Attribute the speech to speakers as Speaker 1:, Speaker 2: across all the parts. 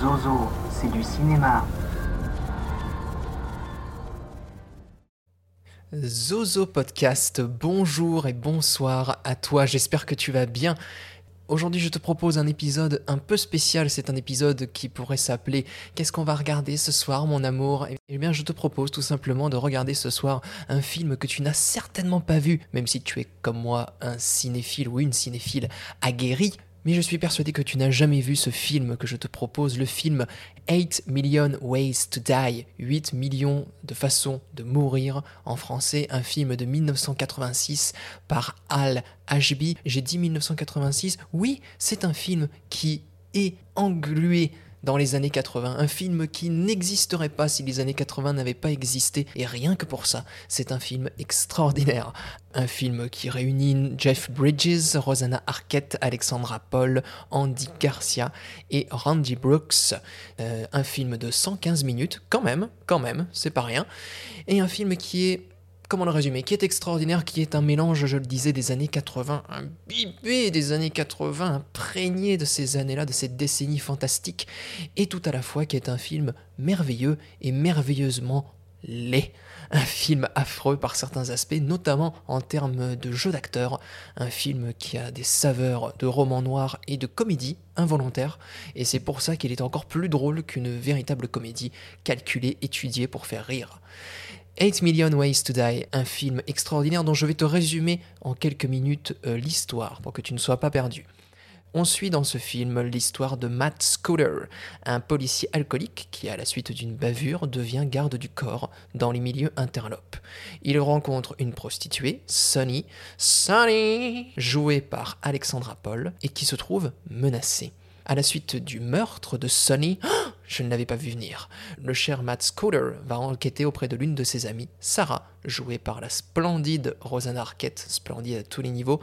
Speaker 1: Zozo, c'est du cinéma.
Speaker 2: Zozo Podcast, bonjour et bonsoir à toi, j'espère que tu vas bien. Aujourd'hui, je te propose un épisode un peu spécial. C'est un épisode qui pourrait s'appeler Qu'est-ce qu'on va regarder ce soir, mon amour? Eh bien, je te propose tout simplement de regarder ce soir un film que tu n'as certainement pas vu, même si tu es comme moi un cinéphile ou une cinéphile aguerrie. Mais je suis persuadé que tu n'as jamais vu ce film que je te propose, le film 8 Million Ways to Die, 8 millions de façons de mourir. En français, un film de 1986 par Al Ashby. J'ai dit 1986, oui, c'est un film qui est englué dans les années 80, un film qui n'existerait pas si les années 80 n'avaient pas existé, et rien que pour ça, c'est un film extraordinaire. Un film qui réunit Jeff Bridges, Rosanna Arquette, Alexandra Paul, Andy Garcia et Randy Brooks. Euh, un film de 115 minutes, quand même, quand même, c'est pas rien. Et un film qui est comment le résumer, qui est extraordinaire, qui est un mélange, je le disais, des années 80, un bibé des années 80, imprégné de ces années-là, de cette décennie fantastique, et tout à la fois qui est un film merveilleux et merveilleusement laid. Un film affreux par certains aspects, notamment en termes de jeu d'acteur. Un film qui a des saveurs de roman noir et de comédie involontaire, et c'est pour ça qu'il est encore plus drôle qu'une véritable comédie calculée, étudiée pour faire rire. 8 Million Ways to Die, un film extraordinaire dont je vais te résumer en quelques minutes euh, l'histoire pour que tu ne sois pas perdu. On suit dans ce film l'histoire de Matt Scooter, un policier alcoolique qui, à la suite d'une bavure, devient garde du corps dans les milieux interlopes. Il rencontre une prostituée, Sonny, Sonny, jouée par Alexandra Paul, et qui se trouve menacée. À la suite du meurtre de Sonny, je ne l'avais pas vu venir. Le cher Matt Scooter va enquêter auprès de l'une de ses amies, Sarah, jouée par la splendide Rosanna Arquette, splendide à tous les niveaux,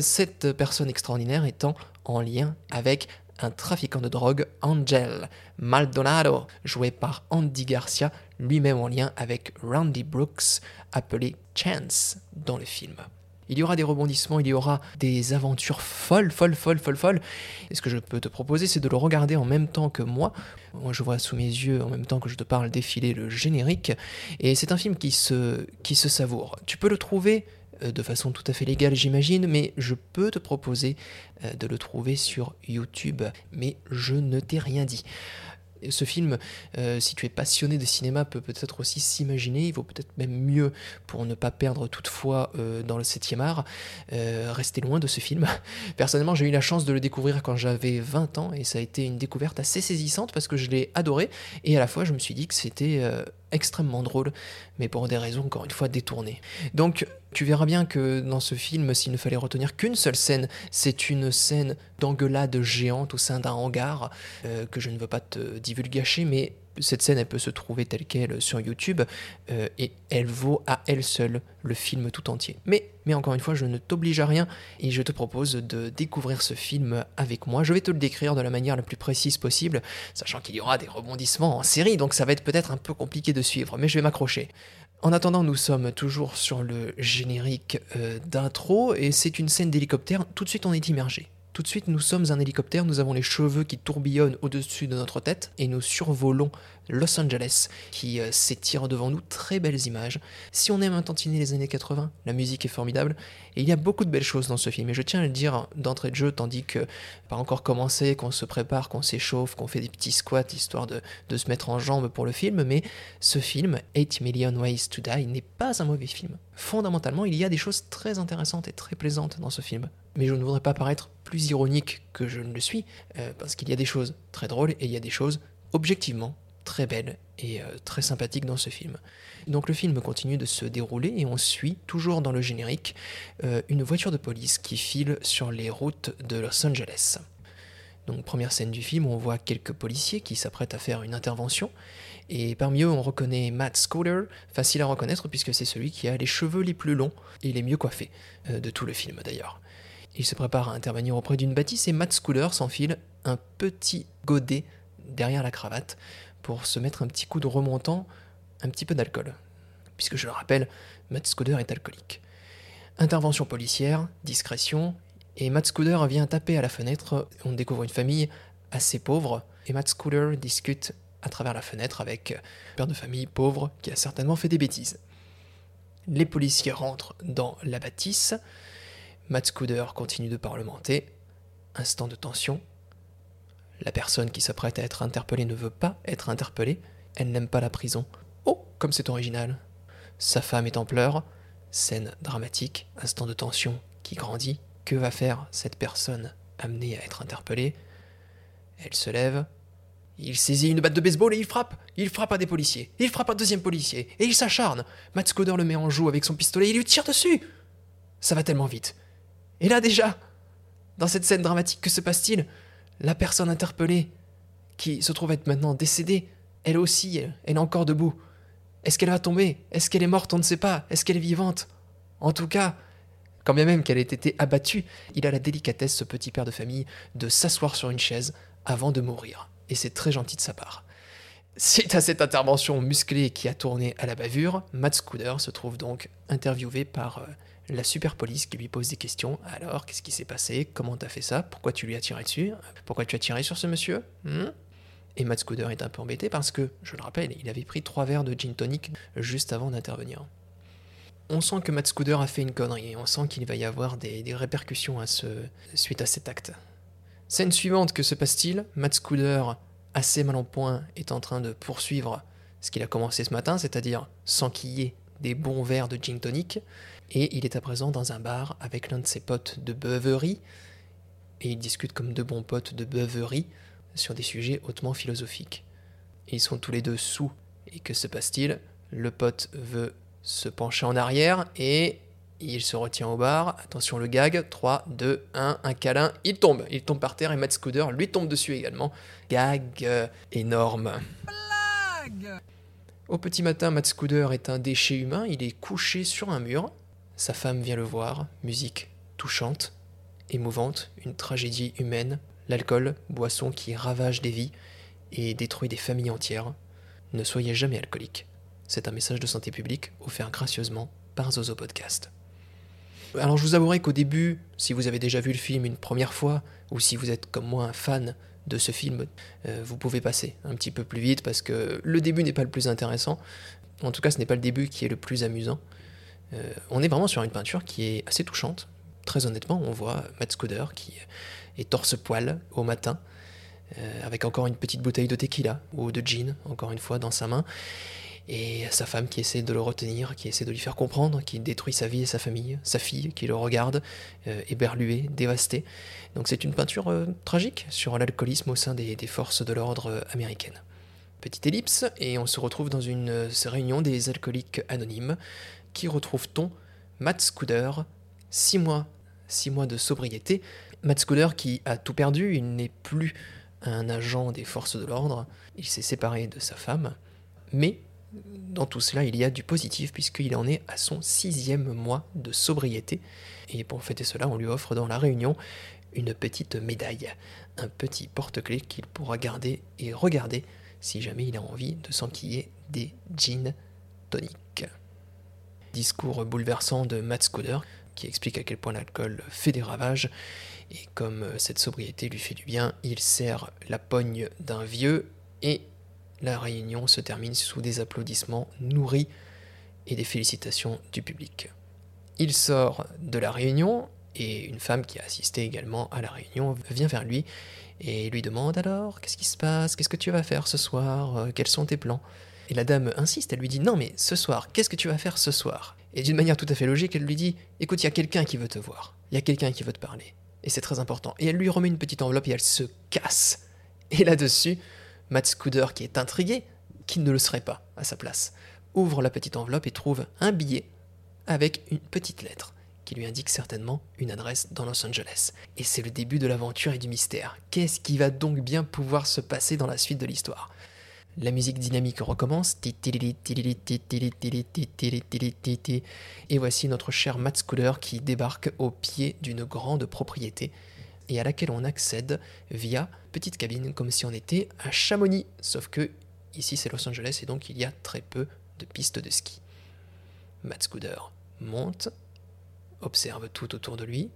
Speaker 2: cette personne extraordinaire étant en lien avec un trafiquant de drogue, Angel Maldonado, joué par Andy Garcia, lui-même en lien avec Randy Brooks, appelé Chance dans le film. Il y aura des rebondissements, il y aura des aventures folles, folles, folles, folles, folles. Et ce que je peux te proposer, c'est de le regarder en même temps que moi. Moi, je vois sous mes yeux, en même temps que je te parle, défiler le générique. Et c'est un film qui se, qui se savoure. Tu peux le trouver euh, de façon tout à fait légale, j'imagine, mais je peux te proposer euh, de le trouver sur YouTube. Mais je ne t'ai rien dit ce film, euh, si tu es passionné de cinéma, peut peut-être aussi s'imaginer, il vaut peut-être même mieux pour ne pas perdre toutefois euh, dans le 7e art, euh, rester loin de ce film. Personnellement, j'ai eu la chance de le découvrir quand j'avais 20 ans et ça a été une découverte assez saisissante parce que je l'ai adoré et à la fois je me suis dit que c'était extrêmement drôle, mais pour des raisons encore une fois détournées. Donc tu verras bien que dans ce film, s'il ne fallait retenir qu'une seule scène, c'est une scène d'engueulade géante au sein d'un hangar, euh, que je ne veux pas te divulgacher, mais cette scène, elle peut se trouver telle qu'elle sur YouTube, euh, et elle vaut à elle seule le film tout entier. Mais, encore une fois, je ne t'oblige à rien, et je te propose de découvrir ce film avec moi. Je vais te le décrire de la manière la plus précise possible, sachant qu'il y aura des rebondissements en série, donc ça va être peut-être un peu compliqué de suivre, mais je vais m'accrocher. En attendant, nous sommes toujours sur le générique euh, d'intro et c'est une scène d'hélicoptère. Tout de suite, on est immergé. Tout de suite, nous sommes un hélicoptère, nous avons les cheveux qui tourbillonnent au-dessus de notre tête et nous survolons Los Angeles qui euh, s'étire devant nous. Très belles images. Si on aime un tantinet les années 80, la musique est formidable et il y a beaucoup de belles choses dans ce film. Et je tiens à le dire d'entrée de jeu, tandis que pas encore commencé, qu'on se prépare, qu'on s'échauffe, qu'on fait des petits squats histoire de, de se mettre en jambes pour le film. Mais ce film, 8 Million Ways to Die, n'est pas un mauvais film. Fondamentalement, il y a des choses très intéressantes et très plaisantes dans ce film mais je ne voudrais pas paraître plus ironique que je ne le suis, euh, parce qu'il y a des choses très drôles et il y a des choses objectivement très belles et euh, très sympathiques dans ce film. Donc le film continue de se dérouler et on suit, toujours dans le générique, euh, une voiture de police qui file sur les routes de Los Angeles. Donc première scène du film, on voit quelques policiers qui s'apprêtent à faire une intervention, et parmi eux on reconnaît Matt Scooter, facile à reconnaître puisque c'est celui qui a les cheveux les plus longs et les mieux coiffés de tout le film d'ailleurs. Il se prépare à intervenir auprès d'une bâtisse et Matt Scooter s'enfile un petit godet derrière la cravate pour se mettre un petit coup de remontant, un petit peu d'alcool. Puisque je le rappelle, Matt Scooter est alcoolique. Intervention policière, discrétion, et Matt Scooter vient taper à la fenêtre. On découvre une famille assez pauvre, et Matt Scooter discute à travers la fenêtre avec un père de famille pauvre qui a certainement fait des bêtises. Les policiers rentrent dans la bâtisse. Matt Scooter continue de parlementer. Instant de tension. La personne qui s'apprête à être interpellée ne veut pas être interpellée. Elle n'aime pas la prison. Oh, comme c'est original. Sa femme est en pleurs. Scène dramatique. Instant de tension qui grandit. Que va faire cette personne amenée à être interpellée? Elle se lève, il saisit une batte de baseball et il frappe. Il frappe à des policiers. Il frappe un deuxième policier. Et il s'acharne. Matt Scooter le met en joue avec son pistolet et il lui tire dessus. Ça va tellement vite. Et là déjà, dans cette scène dramatique, que se passe-t-il? La personne interpellée, qui se trouve être maintenant décédée, elle aussi, elle est encore debout. Est-ce qu'elle va tomber? Est-ce qu'elle est morte? On ne sait pas. Est-ce qu'elle est vivante? En tout cas, quand bien même qu'elle ait été abattue, il a la délicatesse, ce petit père de famille, de s'asseoir sur une chaise avant de mourir et c'est très gentil de sa part. Suite à cette intervention musclée qui a tourné à la bavure, Matt Scooter se trouve donc interviewé par euh, la super police qui lui pose des questions. Alors, qu'est-ce qui s'est passé? Comment t'as fait ça? Pourquoi tu lui as tiré dessus? Pourquoi tu as tiré sur ce monsieur? Hmm? Et Matt Scooter est un peu embêté parce que, je le rappelle, il avait pris trois verres de gin tonic juste avant d'intervenir. On sent que Matt Scooter a fait une connerie et on sent qu'il va y avoir des, répercussions suite à cet acte. Scène suivante, que se passe-t-il? Matt Scooter, assez mal en point, est en train de poursuivre ce qu'il a commencé ce matin, c'est-à-dire s'enquiller des bons verres de gin tonic, et il est à présent dans un bar avec l'un de ses potes de beuverie, et ils discutent comme deux bons potes de beuverie sur des sujets hautement philosophiques. Ils sont tous les deux sous, et que se passe-t-il? Le pote veut se pencher en arrière, et il se retient au bar. Attention le gag. 3, 2, 1, un câlin. Il tombe. Il tombe par terre et Matt Scooter lui tombe dessus également. Gag euh, énorme. Blague Au petit matin, Matt Scooter est un déchet humain. Il est couché sur un mur. Sa femme vient le voir. Musique touchante, émouvante, une tragédie humaine. L'alcool, boisson qui ravage des vies et détruit des familles entières. Ne soyez jamais alcoolique. C'est un message de santé publique offert gracieusement par Zozo Podcast. Alors je vous avouerai qu'au début, si vous avez déjà vu le film une première fois, ou si vous êtes comme moi un fan de ce film, euh, vous pouvez passer un petit peu plus vite parce que le début n'est pas le plus intéressant. En tout cas, ce n'est pas le début qui est le plus amusant. Euh, on est vraiment sur une peinture qui est assez touchante. Très honnêtement, on voit Matt Scooter qui est torse-poil au matin, euh, avec encore une petite bouteille de tequila ou de gin, encore une fois, dans sa main et sa femme qui essaie de le retenir, qui essaie de lui faire comprendre, qui détruit sa vie et sa famille, sa fille qui le regarde, euh, éberluée, dévastée. Donc c'est une peinture euh, tragique sur l'alcoolisme au sein des, forces de l'ordre américaines. Petite ellipse, et on se retrouve dans une réunion des alcooliques anonymes. Qui retrouve-t-on? Matt Scooter, six mois, six mois de sobriété. Matt Scooter qui a tout perdu, il n'est plus un agent des forces de l'ordre, il s'est séparé de sa femme, mais dans tout cela, il y a du positif puisqu'il en est à son sixième mois de sobriété. Et pour fêter cela, on lui offre dans la réunion une petite médaille, un petit porte-clés qu'il pourra garder et regarder si jamais il a envie de s'enquiller des jeans toniques. Discours bouleversant de Matt Scooter qui explique à quel point l'alcool fait des ravages. Et comme cette sobriété lui fait du bien, il serre la pogne d'un vieux et la réunion se termine sous des applaudissements nourris et des félicitations du public. Il sort de la réunion et une femme qui a assisté également à la réunion vient vers lui et lui demande alors qu'est-ce qui se passe, qu'est-ce que tu vas faire ce soir, euh, quels sont tes plans? Et la dame insiste, elle lui dit non mais ce soir, qu'est-ce que tu vas faire ce soir? Et d'une manière tout à fait logique, elle lui dit écoute, il y a quelqu'un qui veut te voir, il y a quelqu'un qui veut te parler, et c'est très important. Et elle lui remet une petite enveloppe et elle se casse. Et là-dessus, Matt Scooter, qui est intrigué, qui ne le serait pas à sa place, ouvre la petite enveloppe et trouve un billet avec une petite lettre qui lui indique certainement une adresse dans Los Angeles. Et c'est le début de l'aventure et du mystère. Qu'est-ce qui va donc bien pouvoir se passer dans la suite de l'histoire? La musique dynamique recommence. Et voici notre cher Matt Scooter qui débarque au pied d'une grande propriété et à laquelle on accède via petite cabine comme si on était à Chamonix. Sauf que ici c'est Los Angeles et donc il y a très peu de pistes de ski. Matt Scooter monte, observe tout autour de lui.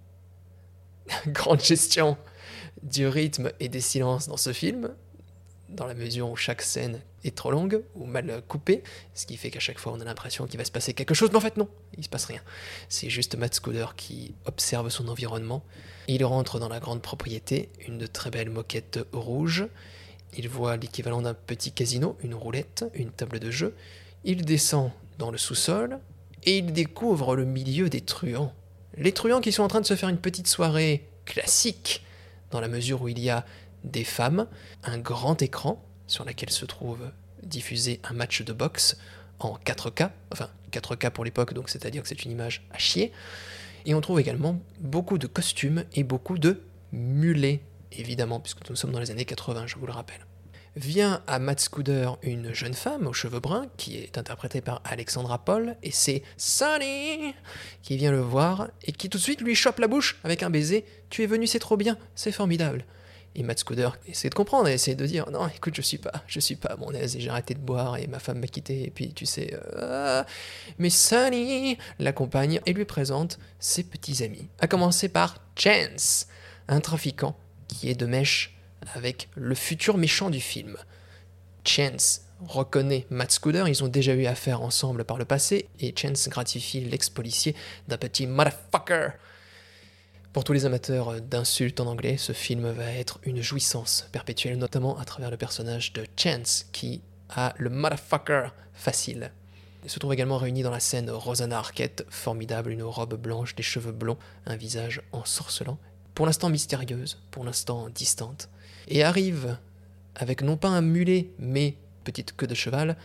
Speaker 2: Grande gestion du rythme et des silences dans ce film. Dans la mesure où chaque scène est trop longue ou mal coupée, ce qui fait qu'à chaque fois on a l'impression qu'il va se passer quelque chose, mais en fait non, il se passe rien. C'est juste Matt Scooter qui observe son environnement. Il rentre dans la grande propriété, une de très belle moquette rouge. Il voit l'équivalent d'un petit casino, une roulette, une table de jeu. Il descend dans le sous-sol et il découvre le milieu des truands. Les truands qui sont en train de se faire une petite soirée classique, dans la mesure où il y a des femmes, un grand écran sur lequel se trouve diffusé un match de boxe en 4K, enfin 4K pour l'époque, donc c'est-à-dire que c'est une image à chier. Et on trouve également beaucoup de costumes et beaucoup de mulets, évidemment, puisque nous sommes dans les années 80, je vous le rappelle. Vient à Matt Scooter une jeune femme aux cheveux bruns, qui est interprétée par Alexandra Paul, et c'est Sunny qui vient le voir et qui tout de suite lui chope la bouche avec un baiser. Tu es venu, c'est trop bien, c'est formidable. Et Matt Scooter essaie de comprendre, et essaie de dire non, écoute, je suis pas, je suis pas à mon aise et j'ai arrêté de boire et ma femme m'a quitté et puis tu sais. Euh, mais Sunny l'accompagne et lui présente ses petits amis. À commencer par Chance, un trafiquant qui est de mèche avec le futur méchant du film. Chance reconnaît Matt Scooter, ils ont déjà eu affaire ensemble par le passé, et Chance gratifie l'ex-policier d'un petit motherfucker pour tous les amateurs d'insultes en anglais, ce film va être une jouissance perpétuelle, notamment à travers le personnage de Chance, qui a le motherfucker facile. Il se trouve également réuni dans la scène Rosanna Arquette, formidable, une robe blanche, des cheveux blonds, un visage ensorcelant, pour l'instant mystérieuse, pour l'instant distante, et arrive, avec non pas un mulet, mais petite queue de cheval,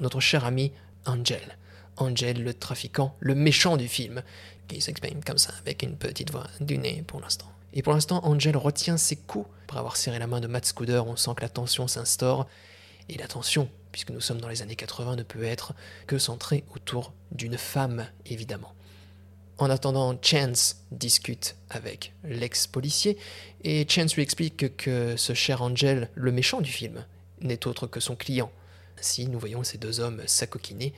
Speaker 2: notre cher ami Angel. Angel, le trafiquant, le méchant du film, qui s'exprime comme ça, avec une petite voix du nez pour l'instant. Et pour l'instant, Angel retient ses coups. Après avoir serré la main de Matt Scooter, on sent que la tension s'instaure. Et la tension, puisque nous sommes dans les années 80, ne peut être que centrée autour d'une femme, évidemment. En attendant, Chance discute avec l'ex-policier, et Chance lui explique que ce cher Angel, le méchant du film, n'est autre que son client. Ainsi, nous voyons ces deux hommes s'acoquiner.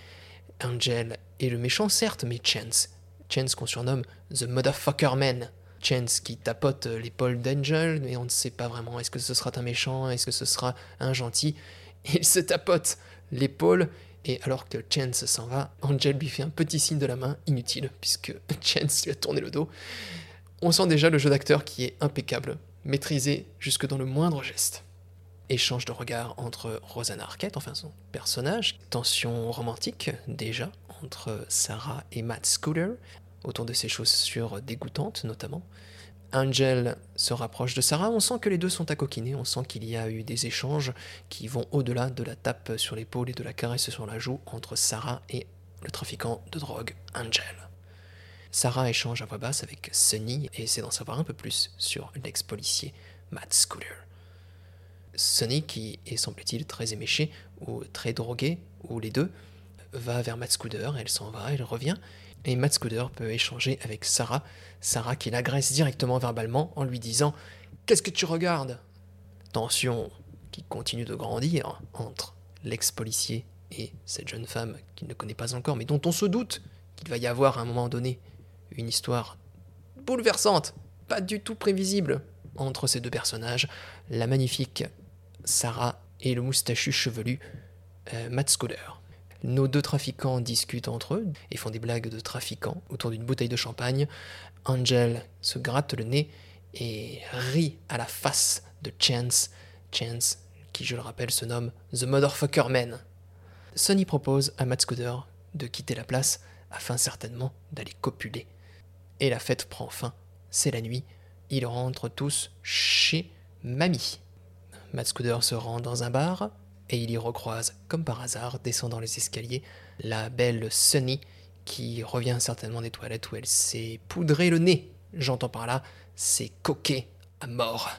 Speaker 2: Angel est le méchant, certes, mais Chance Chance qu'on surnomme The Motherfucker Man. Chance qui tapote l'épaule d'Angel, mais on ne sait pas vraiment est-ce que ce sera un méchant, est-ce que ce sera un gentil? Il se tapote l'épaule, et alors que Chance s'en va, Angel lui fait un petit signe de la main, inutile, puisque Chance lui a tourné le dos. On sent déjà le jeu d'acteur qui est impeccable, maîtrisé jusque dans le moindre geste. Échange de regards entre Rosanna Arquette, enfin son personnage, tension romantique déjà entre Sarah et Matt Scooter, autour de ses chaussures dégoûtantes notamment. Angel se rapproche de Sarah, on sent que les deux sont à coquiner, on sent qu'il y a eu des échanges qui vont au-delà de la tape sur l'épaule et de la caresse sur la joue entre Sarah et le trafiquant de drogue Angel. Sarah échange à voix basse avec Sunny et essaie d'en savoir un peu plus sur l'ex-policier Matt Scooter. Sunny, qui est semble-t-il très éméché ou très drogué, ou les deux, va vers Matt Scooter, elle s'en va, elle revient, et Matt Scooter peut échanger avec Sarah, Sarah qui l'agresse directement verbalement en lui disant Qu'est-ce que tu regardes? Tension qui continue de grandir entre l'ex-policier et cette jeune femme qu'il ne connaît pas encore, mais dont on se doute qu'il va y avoir à un moment donné une histoire bouleversante, pas du tout prévisible, entre ces deux personnages, la magnifique Sarah et le moustachu chevelu euh, Matt Scooter. Nos deux trafiquants discutent entre eux et font des blagues de trafiquants autour d'une bouteille de champagne. Angel se gratte le nez et rit à la face de Chance. Chance, qui je le rappelle se nomme The Motherfucker Man. Sonny propose à Matt Scooter de quitter la place afin certainement d'aller copuler. Et la fête prend fin. C'est la nuit. Ils rentrent tous chez Mamie. Matt Scooter se rend dans un bar, et il y recroise, comme par hasard, descendant les escaliers, la belle Sunny, qui revient certainement des toilettes où elle s'est poudré le nez. J'entends par là, c'est coqué à mort.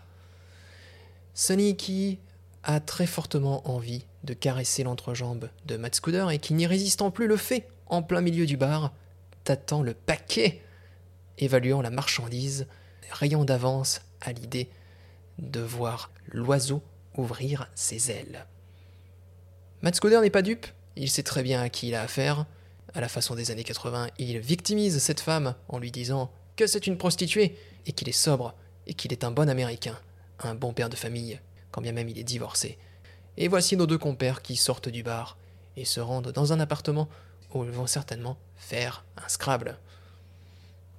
Speaker 2: Sunny qui a très fortement envie de caresser l'entrejambe de Matt Scooter et qui, n'y résistant plus, le fait en plein milieu du bar, tâtant le paquet, évaluant la marchandise, rayant d'avance à l'idée de voir l'oiseau ouvrir ses ailes. Matt Scooter n'est pas dupe, il sait très bien à qui il a affaire. À la façon des années 80, il victimise cette femme en lui disant que c'est une prostituée et qu'il est sobre et qu'il est un bon américain, un bon père de famille, quand bien même il est divorcé. Et voici nos deux compères qui sortent du bar et se rendent dans un appartement où ils vont certainement faire un Scrabble.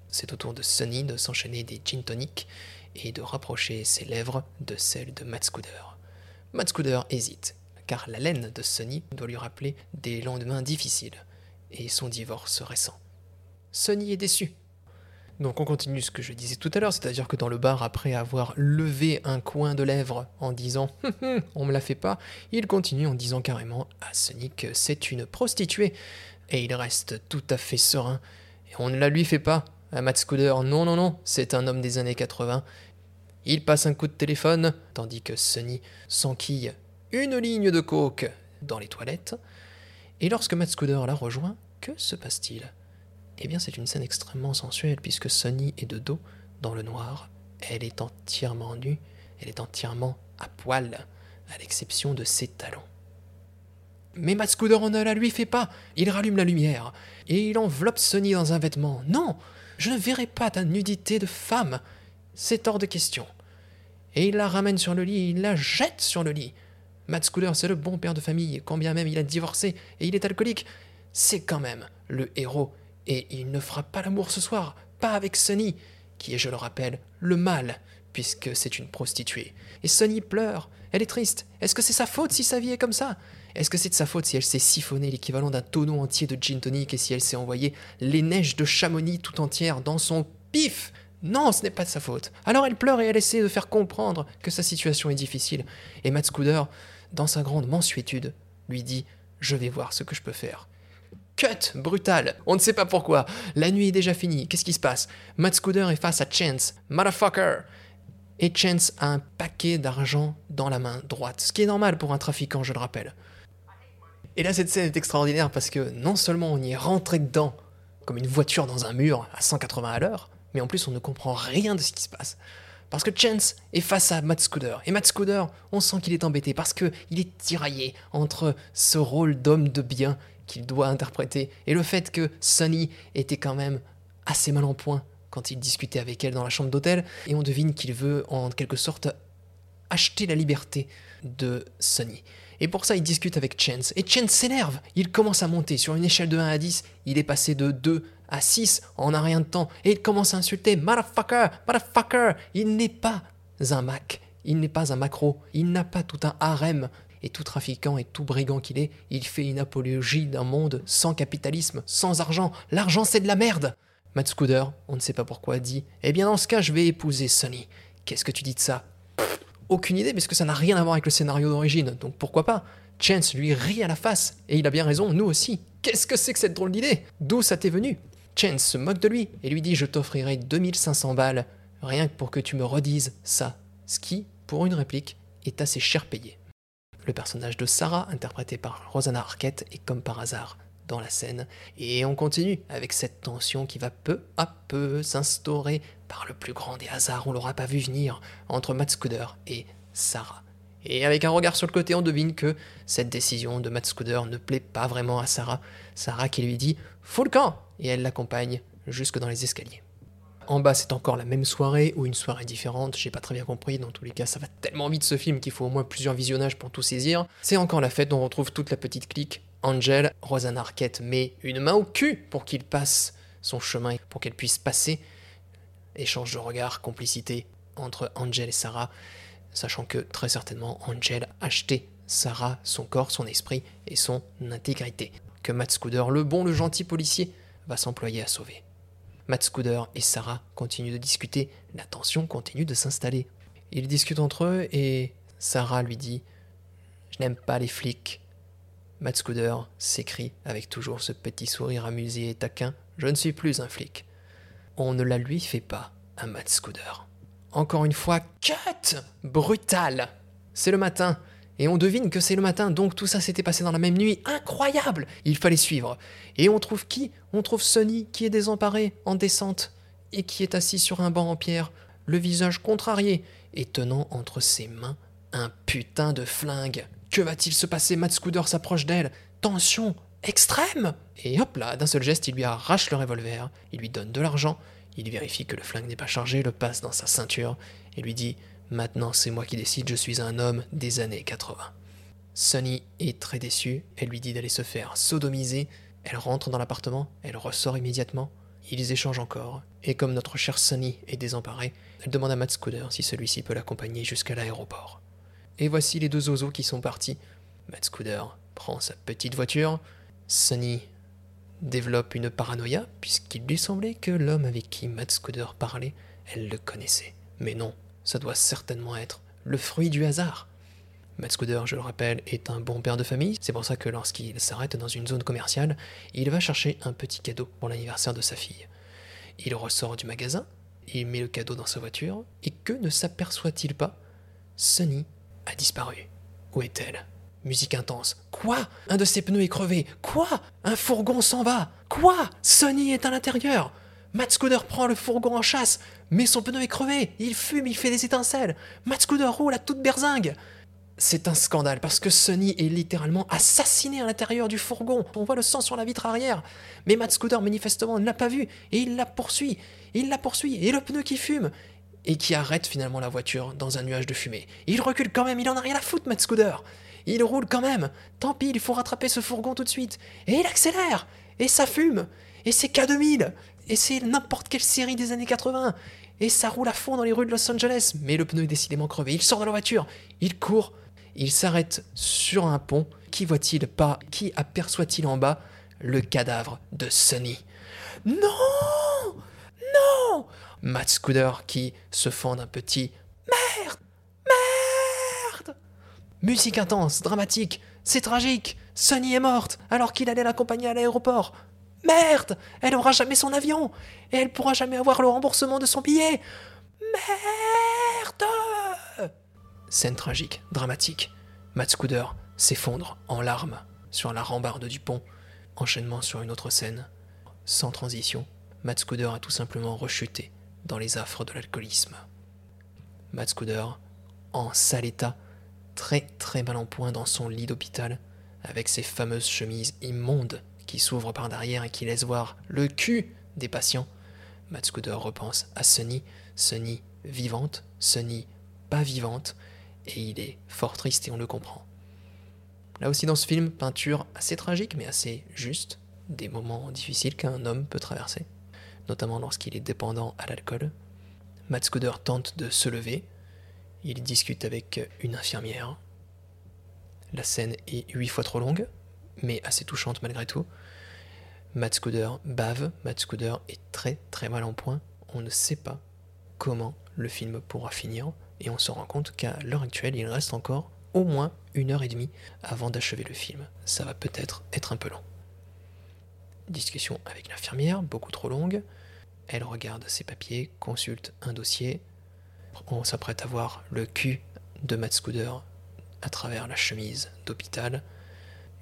Speaker 2: C'est au tour de Sunny de s'enchaîner des gin tonic et de rapprocher ses lèvres de celles de Matt Scooter. Matt Scooter hésite, car la laine de Sunny doit lui rappeler des lendemains difficiles et son divorce récent. Sunny est déçu. Donc on continue ce que je disais tout à l'heure, c'est-à-dire que dans le bar, après avoir levé un coin de lèvres en disant hum, hum, on me la fait pas, il continue en disant carrément à Sunny que c'est une prostituée. Et il reste tout à fait serein. Et on ne la lui fait pas. À Matt Scooter, non, non, non, c'est un homme des années 80. Il passe un coup de téléphone, tandis que Sunny s'enquille une ligne de coke dans les toilettes. Et lorsque Matt Scooter la rejoint, que se passe-t-il? Eh bien, c'est une scène extrêmement sensuelle, puisque Sunny est de dos, dans le noir. Elle est entièrement nue, elle est entièrement à poil, à l'exception de ses talons. Mais Matt Scooter ne la lui fait pas. Il rallume la lumière et il enveloppe Sunny dans un vêtement. Non, je ne verrai pas ta nudité de femme. C'est hors de question. Et il la ramène sur le lit, il la jette sur le lit. Matt Scooter, c'est le bon père de famille, quand bien même il a divorcé et il est alcoolique. C'est quand même le héros. Et il ne fera pas l'amour ce soir, pas avec Sunny, qui est, je le rappelle, le mal, puisque c'est une prostituée. Et Sunny pleure, elle est triste. Est-ce que c'est sa faute si sa vie est comme ça? Est-ce que c'est de sa faute si elle s'est siphonné l'équivalent d'un tonneau entier de gin tonic et si elle s'est envoyé les neiges de Chamonix tout entières dans son pif? Non, ce n'est pas de sa faute. Alors elle pleure et elle essaie de faire comprendre que sa situation est difficile. Et Matt Scooter, dans sa grande mansuétude, lui dit Je vais voir ce que je peux faire. Cut Brutal On ne sait pas pourquoi. La nuit est déjà finie. Qu'est-ce qui se passe? Matt Scooter est face à Chance. Motherfucker Et Chance a un paquet d'argent dans la main droite. Ce qui est normal pour un trafiquant, je le rappelle. Et là, cette scène est extraordinaire parce que non seulement on y est rentré dedans comme une voiture dans un mur à 180 à l'heure, mais en plus on ne comprend rien de ce qui se passe. Parce que Chance est face à Matt Scooter. Et Matt Scooter, on sent qu'il est embêté parce qu'il est tiraillé entre ce rôle d'homme de bien qu'il doit interpréter et le fait que Sunny était quand même assez mal en point quand il discutait avec elle dans la chambre d'hôtel. Et on devine qu'il veut en quelque sorte acheter la liberté de Sunny. Et pour ça, il discute avec Chance. Et Chance s'énerve. Il commence à monter. Sur une échelle de 1 à 10, il est passé de 2 à 6 en un rien de temps. Et il commence à insulter Motherfucker, motherfucker. Il n'est pas un Mac. Il n'est pas un macro. Il n'a pas tout un harem. Et tout trafiquant et tout brigand qu'il est, il fait une apologie d'un monde sans capitalisme, sans argent. L'argent, c'est de la merde. Matt Scooter, on ne sait pas pourquoi, dit Eh bien, dans ce cas, je vais épouser Sonny. Qu'est-ce que tu dis de ça? Aucune idée, parce que ça n'a rien à voir avec le scénario d'origine, donc pourquoi pas? Chance lui rit à la face, et il a bien raison, nous aussi. Qu'est-ce que c'est que cette drôle d'idée? D'où ça t'est venu? Chance se moque de lui et lui dit Je t'offrirai 2500 balles, rien que pour que tu me redises ça. Ce qui, pour une réplique, est assez cher payé. Le personnage de Sarah, interprété par Rosanna Arquette, est comme par hasard dans la scène, et on continue avec cette tension qui va peu à peu s'instaurer par le plus grand des hasards, on l'aura pas vu venir, entre Matt Scooter et Sarah. Et avec un regard sur le côté, on devine que cette décision de Matt Scooter ne plaît pas vraiment à Sarah. Sarah qui lui dit Fous le camp Et elle l'accompagne jusque dans les escaliers. En bas, c'est encore la même soirée ou une soirée différente, j'ai pas très bien compris. Dans tous les cas, ça va tellement vite ce film qu'il faut au moins plusieurs visionnages pour tout saisir. C'est encore la fête dont on retrouve toute la petite clique. Angel, Rosanna Arquette met une main au cul pour qu'il passe son chemin, pour qu'elle puisse passer. Échange de regards, complicité entre Angel et Sarah, sachant que très certainement Angel achetait Sarah, son corps, son esprit et son intégrité, que Matt Scooter, le bon, le gentil policier, va s'employer à sauver. Matt Scooter et Sarah continuent de discuter, la tension continue de s'installer. Ils discutent entre eux et Sarah lui dit Je n'aime pas les flics. Matt Scooter s'écrie avec toujours ce petit sourire amusé et taquin Je ne suis plus un flic. On ne la lui fait pas à Matt Scooter. Encore une fois, cut Brutal C'est le matin, et on devine que c'est le matin, donc tout ça s'était passé dans la même nuit. Incroyable Il fallait suivre. Et on trouve qui? On trouve Sonny qui est désemparé, en descente, et qui est assis sur un banc en pierre, le visage contrarié, et tenant entre ses mains un putain de flingue. Que va-t-il se passer? Matt Scooter s'approche d'elle. Tension extrême Et hop là, d'un seul geste, il lui arrache le revolver, il lui donne de l'argent, il vérifie que le flingue n'est pas chargé, le passe dans sa ceinture, et lui dit Maintenant c'est moi qui décide, je suis un homme des années 80. Sunny est très déçue, elle lui dit d'aller se faire sodomiser, elle rentre dans l'appartement, elle ressort immédiatement, ils échangent encore, et comme notre chère Sunny est désemparée, elle demande à Matt Scooter si celui-ci peut l'accompagner jusqu'à l'aéroport. Et voici les deux oiseaux qui sont partis. Matt Scooter prend sa petite voiture, Sunny développe une paranoïa, puisqu'il lui semblait que l'homme avec qui Matt Scooter parlait, elle le connaissait. Mais non, ça doit certainement être le fruit du hasard. Matt Scooter, je le rappelle, est un bon père de famille. C'est pour ça que lorsqu'il s'arrête dans une zone commerciale, il va chercher un petit cadeau pour l'anniversaire de sa fille. Il ressort du magasin, il met le cadeau dans sa voiture, et que ne s'aperçoit-il pas? Sunny a disparu. Où est-elle? Musique intense. Quoi? Un de ses pneus est crevé. Quoi? Un fourgon s'en va. Quoi? Sunny est à l'intérieur. Matt Scooter prend le fourgon en chasse, mais son pneu est crevé. Il fume, il fait des étincelles. Matt Scooter roule à toute berzingue. C'est un scandale parce que Sunny est littéralement assassiné à l'intérieur du fourgon. On voit le sang sur la vitre arrière. Mais Matt Scooter manifestement ne l'a pas vu et il la poursuit. Il la poursuit et le pneu qui fume et qui arrête finalement la voiture dans un nuage de fumée. Il recule quand même, il en a rien à foutre Matt Scooter. Il roule quand même. Tant pis, il faut rattraper ce fourgon tout de suite. Et il accélère. Et ça fume. Et c'est K2000. Et c'est n'importe quelle série des années 80. Et ça roule à fond dans les rues de Los Angeles. Mais le pneu est décidément crevé. Il sort de la voiture. Il court. Il s'arrête sur un pont. Qui voit-il pas? Qui aperçoit-il en bas? Le cadavre de Sonny. Non Non Matt Scooter qui se fend d'un petit Merde Merde Musique intense, dramatique, c'est tragique. Sonny est morte alors qu'il allait l'accompagner à l'aéroport. Merde Elle aura jamais son avion et elle pourra jamais avoir le remboursement de son billet. Merde Scène tragique, dramatique. Matt Scooter s'effondre en larmes sur la rambarde du pont. Enchaînement sur une autre scène. Sans transition, Matt Scooter a tout simplement rechuté dans les affres de l'alcoolisme. Matt Scooter, en sale état, très très mal en point dans son lit d'hôpital, avec ses fameuses chemises immondes qui s'ouvrent par derrière et qui laissent voir le cul des patients. Scooter repense à Sunny, Sunny vivante, Sunny pas vivante, et il est fort triste et on le comprend. Là aussi dans ce film, peinture assez tragique mais assez juste, des moments difficiles qu'un homme peut traverser, notamment lorsqu'il est dépendant à l'alcool. Scooter tente de se lever, il discute avec une infirmière. La scène est huit fois trop longue, mais assez touchante malgré tout. Matt Scooter bave, Matt Scooter est très très mal en point. On ne sait pas comment le film pourra finir, et on se rend compte qu'à l'heure actuelle, il reste encore au moins une heure et demie avant d'achever le film. Ça va peut-être être un peu long. Discussion avec l'infirmière, beaucoup trop longue. Elle regarde ses papiers, consulte un dossier. On s'apprête à voir le cul de Matt Scooter à travers la chemise d'hôpital.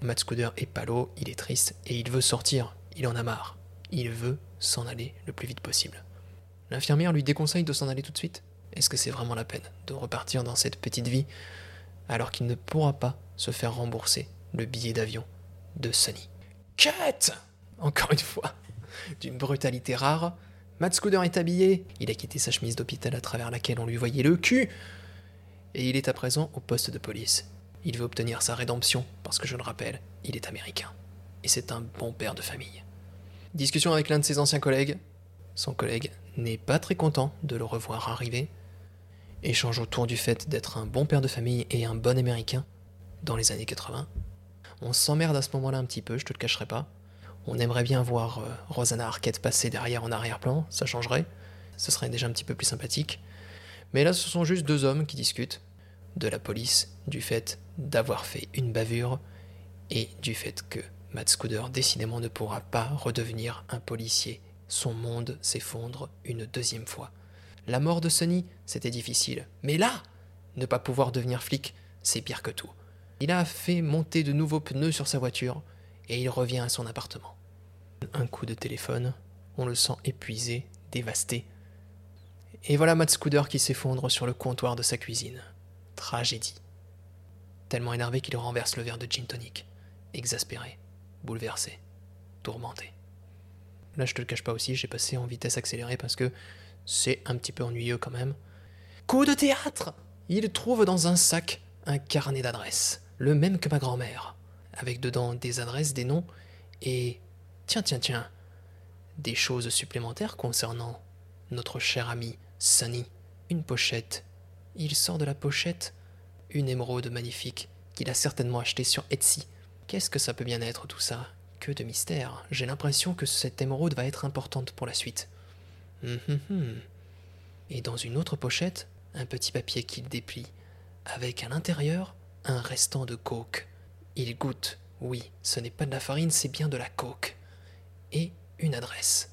Speaker 2: Matt Scooter est palo, il est triste et il veut sortir. Il en a marre. Il veut s'en aller le plus vite possible. L'infirmière lui déconseille de s'en aller tout de suite? Est-ce que c'est vraiment la peine de repartir dans cette petite vie alors qu'il ne pourra pas se faire rembourser le billet d'avion de Sunny? Cut Encore une fois, d'une brutalité rare, Matt Scooter est habillé, il a quitté sa chemise d'hôpital à travers laquelle on lui voyait le cul, et il est à présent au poste de police. Il veut obtenir sa rédemption, parce que je le rappelle, il est américain. Et c'est un bon père de famille. Discussion avec l'un de ses anciens collègues. Son collègue n'est pas très content de le revoir arriver. Échange autour du fait d'être un bon père de famille et un bon américain dans les années 80. On s'emmerde à ce moment-là un petit peu, je te le cacherai pas. On aimerait bien voir euh, Rosanna Arquette passer derrière en arrière-plan, ça changerait. Ce serait déjà un petit peu plus sympathique. Mais là, ce sont juste deux hommes qui discutent de la police, du fait d'avoir fait une bavure et du fait que Matt Scooter décidément ne pourra pas redevenir un policier. Son monde s'effondre une deuxième fois. La mort de Sonny, c'était difficile. Mais là, ne pas pouvoir devenir flic, c'est pire que tout. Il a fait monter de nouveaux pneus sur sa voiture et il revient à son appartement. Un coup de téléphone, on le sent épuisé, dévasté. Et voilà Matt Scooter qui s'effondre sur le comptoir de sa cuisine. Tragédie. Tellement énervé qu'il renverse le verre de gin tonic. Exaspéré, bouleversé, tourmenté. Là, je te le cache pas aussi, j'ai passé en vitesse accélérée parce que c'est un petit peu ennuyeux quand même. Coup de théâtre Il trouve dans un sac un carnet d'adresses. le même que ma grand-mère, avec dedans des adresses, des noms, et tiens, tiens, tiens, des choses supplémentaires concernant notre cher ami Sunny. Une pochette. Il sort de la pochette une émeraude magnifique qu'il a certainement achetée sur Etsy. Qu'est-ce que ça peut bien être tout ça? Que de mystère. J'ai l'impression que cette émeraude va être importante pour la suite. Hum, hum, hum. Et dans une autre pochette, un petit papier qu'il déplie, avec à l'intérieur un restant de coke. Il goûte, oui, ce n'est pas de la farine, c'est bien de la coke. Et une adresse.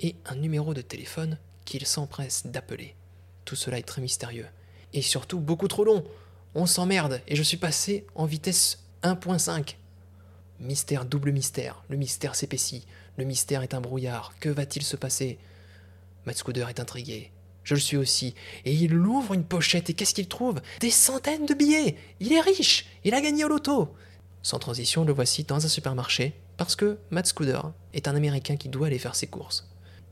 Speaker 2: Et un numéro de téléphone qu'il s'empresse d'appeler. Tout cela est très mystérieux. Et surtout beaucoup trop long. On s'emmerde et je suis passé en vitesse 1.5. Mystère, double mystère. Le mystère s'épaissit. Le mystère est un brouillard. Que va-t-il se passer? Matt Scooter est intrigué. Je le suis aussi. Et il ouvre une pochette et qu'est-ce qu'il trouve? Des centaines de billets Il est riche Il a gagné au loto Sans transition, le voici dans un supermarché parce que Matt Scooter est un Américain qui doit aller faire ses courses.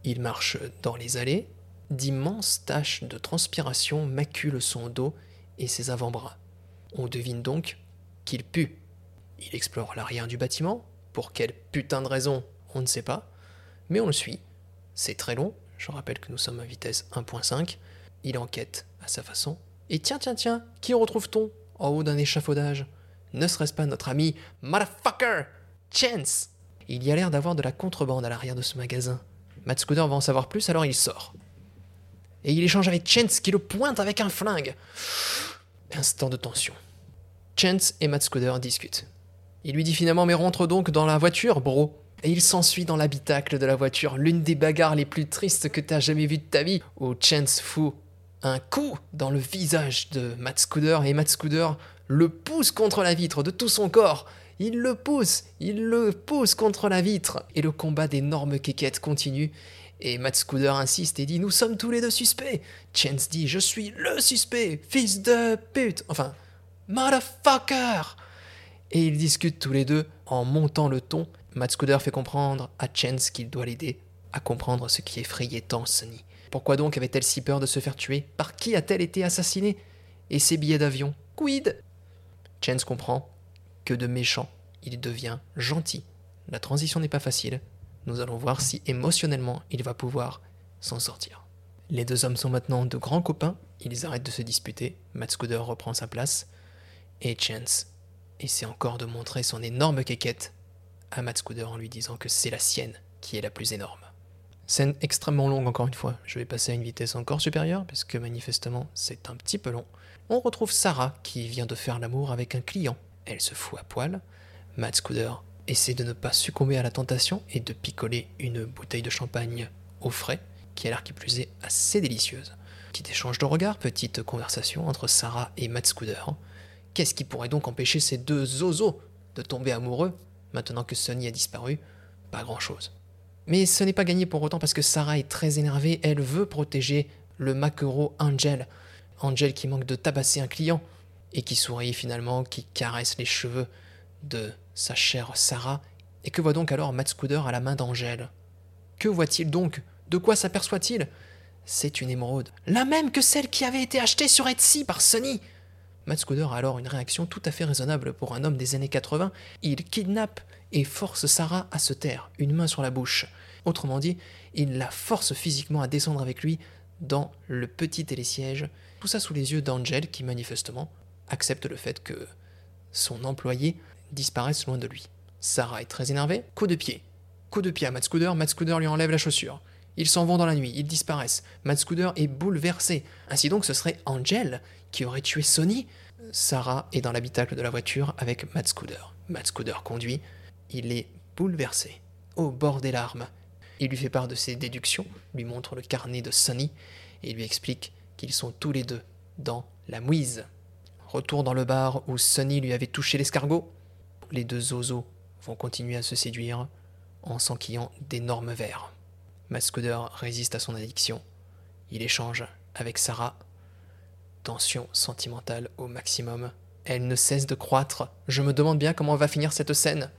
Speaker 2: Il marche dans les allées, d'immenses taches de transpiration maculent son dos et ses avant-bras. On devine donc qu'il pue. Il explore l'arrière du bâtiment, pour quelle putain de raison, on ne sait pas, mais on le suit. C'est très long, je rappelle que nous sommes à vitesse 1.5. Il enquête à sa façon. Et tiens, tiens, tiens, qui retrouve-t-on en haut d'un échafaudage? Ne serait-ce pas notre ami Motherfucker Chance Il y a l'air d'avoir de la contrebande à l'arrière de ce magasin. Matt Scooter va en savoir plus, alors il sort. Et il échange avec Chance qui le pointe avec un flingue. Instant de tension. Chance et Matt Scooter discutent. Il lui dit finalement Mais rentre donc dans la voiture, bro. Et il s'ensuit dans l'habitacle de la voiture, l'une des bagarres les plus tristes que t'as jamais vues de ta vie, où Chance fout un coup dans le visage de Matt Scooter et Matt Scooter le pousse contre la vitre de tout son corps. Il le pousse, il le pousse contre la vitre. Et le combat d'énormes quéquettes continue. Et Matt Scooter insiste et dit Nous sommes tous les deux suspects. Chance dit Je suis le suspect, fils de pute. Enfin, motherfucker Et ils discutent tous les deux en montant le ton. Matt Scooter fait comprendre à Chance qu'il doit l'aider à comprendre ce qui effrayait tant Sunny. Pourquoi donc avait-elle si peur de se faire tuer? Par qui a-t-elle été assassinée? Et ses billets d'avion? Quid? Chance comprend que de méchant, il devient gentil. La transition n'est pas facile. Nous allons voir si émotionnellement il va pouvoir s'en sortir. Les deux hommes sont maintenant de grands copains, ils arrêtent de se disputer, Matt Scooter reprend sa place, et Chance essaie encore de montrer son énorme quéquette à Matt Scooter en lui disant que c'est la sienne qui est la plus énorme. Scène extrêmement longue encore une fois, je vais passer à une vitesse encore supérieure, puisque manifestement c'est un petit peu long. On retrouve Sarah qui vient de faire l'amour avec un client. Elle se fout à poil. Matt Scooter essaie de ne pas succomber à la tentation et de picoler une bouteille de champagne au frais, qui a l'air qui plus est assez délicieuse. Petit échange de regards, petite conversation entre Sarah et Matt Scooter. Qu'est-ce qui pourrait donc empêcher ces deux zozos de tomber amoureux maintenant que Sonny a disparu? Pas grand-chose. Mais ce n'est pas gagné pour autant parce que Sarah est très énervée, elle veut protéger le maquereau Angel. Angel qui manque de tabasser un client et qui sourit finalement, qui caresse les cheveux de sa chère Sarah. Et que voit donc alors Matt Scooter à la main d'Angel Que voit-il donc? De quoi s'aperçoit-il? C'est une émeraude, la même que celle qui avait été achetée sur Etsy par Sonny. Matt Scooter a alors une réaction tout à fait raisonnable pour un homme des années 80. Il kidnappe et force Sarah à se taire, une main sur la bouche. Autrement dit, il la force physiquement à descendre avec lui dans le petit télésiège, tout ça sous les yeux d'Angel qui manifestement accepte le fait que son employé disparaisse loin de lui. Sarah est très énervée, coup de pied. Coup de pied à Matt Scooter, Matt Scooter lui enlève la chaussure. Ils s'en vont dans la nuit, ils disparaissent. Matt Scooter est bouleversé. Ainsi donc, ce serait Angel qui aurait tué Sonny. Sarah est dans l'habitacle de la voiture avec Matt Scooter. Matt Scooter conduit. Il est bouleversé, au bord des larmes. Il lui fait part de ses déductions, lui montre le carnet de Sonny et lui explique qu'ils sont tous les deux dans la mouise. Retour dans le bar où Sonny lui avait touché l'escargot. Les deux zozos vont continuer à se séduire en s'enquillant d'énormes verres. Mascudeur résiste à son addiction. Il échange avec Sarah. Tension sentimentale au maximum. Elle ne cesse de croître. Je me demande bien comment va finir cette scène.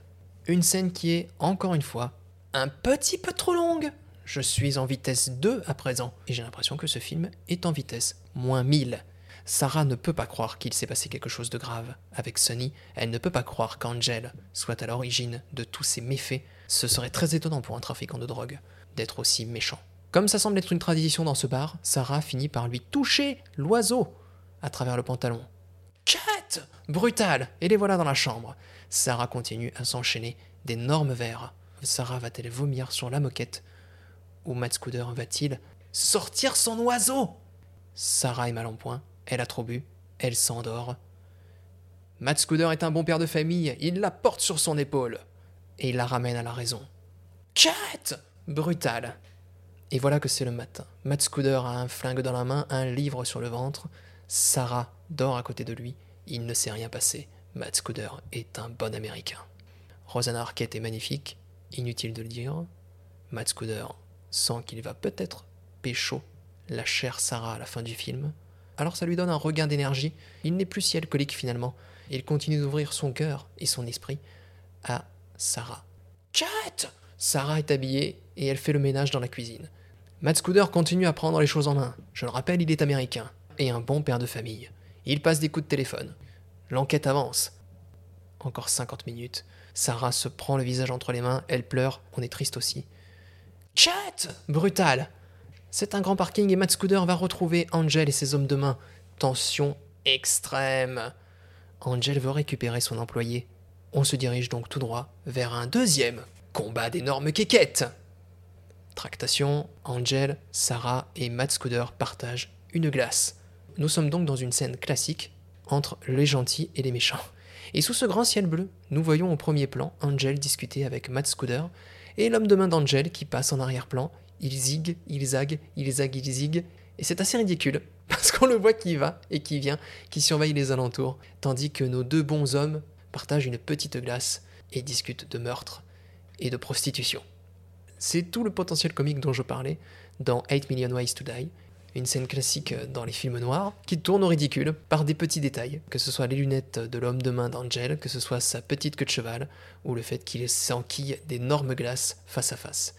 Speaker 2: Une scène qui est, encore une fois, un petit peu trop longue. Je suis en vitesse 2 à présent, et j'ai l'impression que ce film est en vitesse moins 1000. Sarah ne peut pas croire qu'il s'est passé quelque chose de grave avec Sonny, elle ne peut pas croire qu'Angel soit à l'origine de tous ces méfaits. Ce serait très étonnant pour un trafiquant de drogue d'être aussi méchant. Comme ça semble être une tradition dans ce bar, Sarah finit par lui toucher l'oiseau à travers le pantalon. Cat Brutal Et les voilà dans la chambre. Sarah continue à s'enchaîner d'énormes verres. Sarah va-t-elle vomir sur la moquette Ou Matt Scooter va-t-il sortir son oiseau? Sarah est mal en point, elle a trop bu, elle s'endort. Matt Scooter est un bon père de famille, il la porte sur son épaule et il la ramène à la raison. Cat Brutal. Et voilà que c'est le matin. Matt Scooter a un flingue dans la main, un livre sur le ventre. Sarah dort à côté de lui. Il ne s'est rien passé. Matt Scooter est un bon américain. Rosanna Arquette est magnifique, inutile de le dire. Matt Scooter sent qu'il va peut-être pécho la chère Sarah à la fin du film. Alors ça lui donne un regain d'énergie. Il n'est plus si alcoolique finalement. Il continue d'ouvrir son cœur et son esprit à Sarah. Cat Sarah est habillée et elle fait le ménage dans la cuisine. Matt Scooter continue à prendre les choses en main. Je le rappelle, il est américain et un bon père de famille. Il passe des coups de téléphone. L'enquête avance. Encore 50 minutes. Sarah se prend le visage entre les mains, elle pleure, on est triste aussi. Chat Brutal C'est un grand parking et Matt Scooter va retrouver Angel et ses hommes de main. Tension extrême. Angel veut récupérer son employé. On se dirige donc tout droit vers un deuxième combat d'énormes quéquettes. Tractation, Angel, Sarah et Matt Scooter partagent une glace. Nous sommes donc dans une scène classique entre les gentils et les méchants. Et sous ce grand ciel bleu, nous voyons au premier plan Angel discuter avec Matt Scooter et l'homme de main d'Angel qui passe en arrière-plan. Il zigue, il zague, il zague, il zigue. Et c'est assez ridicule parce qu'on le voit qui va et qui vient, qui surveille les alentours, tandis que nos deux bons hommes partagent une petite glace et discutent de meurtre et de prostitution. C'est tout le potentiel comique dont je parlais dans 8 Million Ways to Die, une scène classique dans les films noirs, qui tourne au ridicule par des petits détails, que ce soit les lunettes de l'homme de main d'Angel, que ce soit sa petite queue de cheval, ou le fait qu'il s'enquille d'énormes glaces face à face.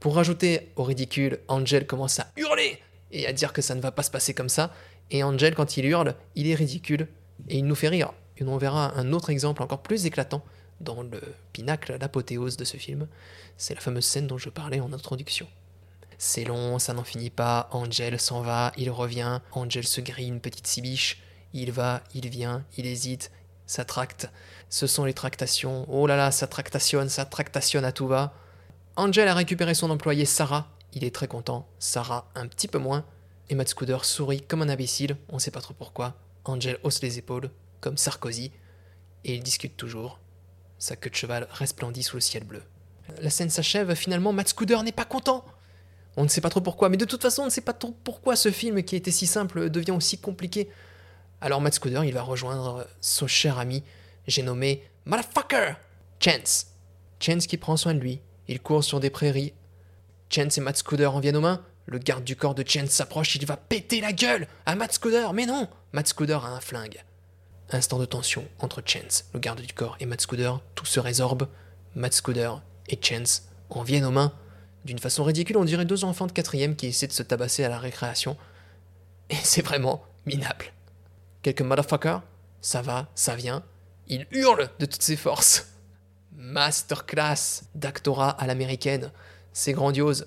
Speaker 2: Pour rajouter au ridicule, Angel commence à hurler et à dire que ça ne va pas se passer comme ça, et Angel, quand il hurle, il est ridicule, et il nous fait rire. Et on verra un autre exemple encore plus éclatant dans le pinacle, l'apothéose de ce film. C'est la fameuse scène dont je parlais en introduction. C'est long, ça n'en finit pas, Angel s'en va, il revient, Angel se grille une petite cibiche, il va, il vient, il hésite, ça tracte. Ce sont les tractations, oh là là, ça tractationne, ça tractationne à tout va. Angel a récupéré son employé Sarah, il est très content, Sarah un petit peu moins, et Matt Scooter sourit comme un imbécile, on sait pas trop pourquoi. Angel hausse les épaules, comme Sarkozy, et ils discutent toujours. Sa queue de cheval resplendit sous le ciel bleu. La scène s'achève, finalement Matt Scooter n'est pas content. On ne sait pas trop pourquoi, mais de toute façon, on ne sait pas trop pourquoi ce film qui était si simple devient aussi compliqué. Alors Matt Scooter, il va rejoindre son cher ami, j'ai nommé Motherfucker Chance. Chance qui prend soin de lui. Il court sur des prairies. Chance et Matt Scooter en viennent aux mains. Le garde du corps de Chance s'approche, il va péter la gueule à Matt Scooter. Mais non Matt Scooter a un flingue. Instant de tension entre Chance, le garde du corps, et Matt Scooter. Tout se résorbe. Matt Scooter et Chance en viennent aux mains. D'une façon ridicule, on dirait deux enfants de quatrième qui essaient de se tabasser à la récréation. Et c'est vraiment minable. Quelques motherfuckers, ça va, ça vient. Il hurle de toutes ses forces. Masterclass d'actorat à l'américaine. C'est grandiose.